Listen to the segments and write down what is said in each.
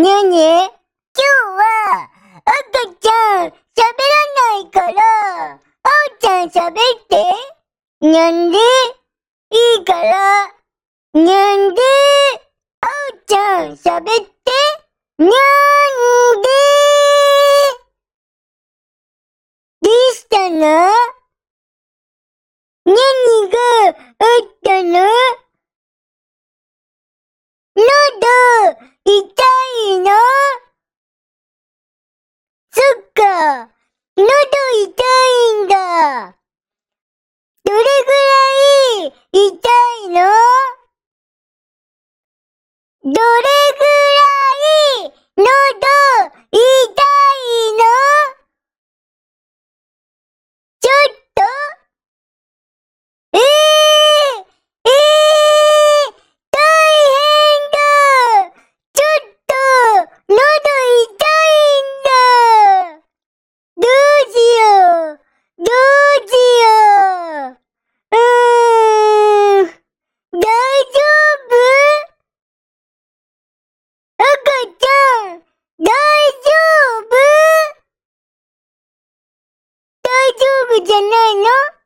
ねえねえ、今日は赤ちゃん喋らないから、あおちゃん喋って。なんで？いいから。なんで？あおちゃん喋って。なんで？どうしたの？何があったの？喉痛いのそっか、喉痛いんだ。どれぐらい痛いの？どれぐらい喉痛いのちょっとええええ大変だちょっと喉痛いんだどうしようどうしよううーん大丈夫赤ちゃん大丈夫大丈夫じゃないの？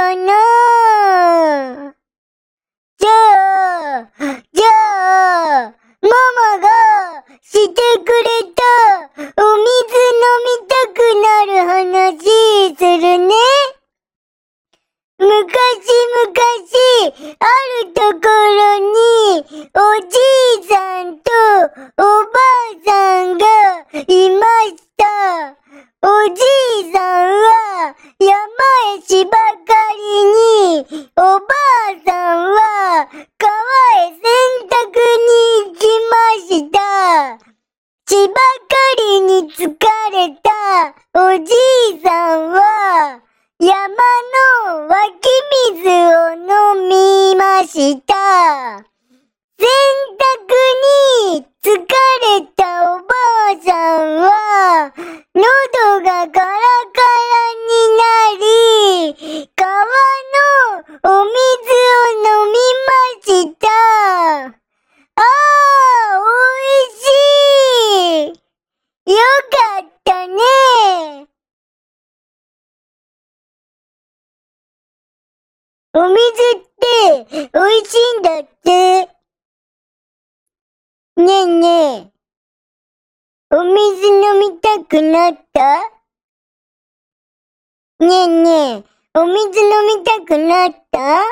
don't know. ばかりに疲れたおじいさんは山の湧き水を飲みました。洗濯に疲れたおばあさんは喉がカラカラになり川のお水を飲みました。ああ、おいしいよかったねお水って美味しいんだって。ねえねえ。お水飲みたくなった？ねえねえ。お水飲みたくなった？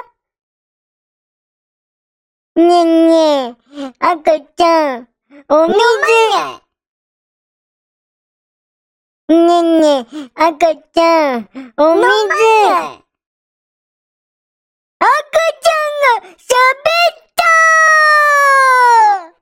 ねえねえ。赤ちゃん。お水。ねえねえ。赤ちゃん。お水。赤ちゃんが喋った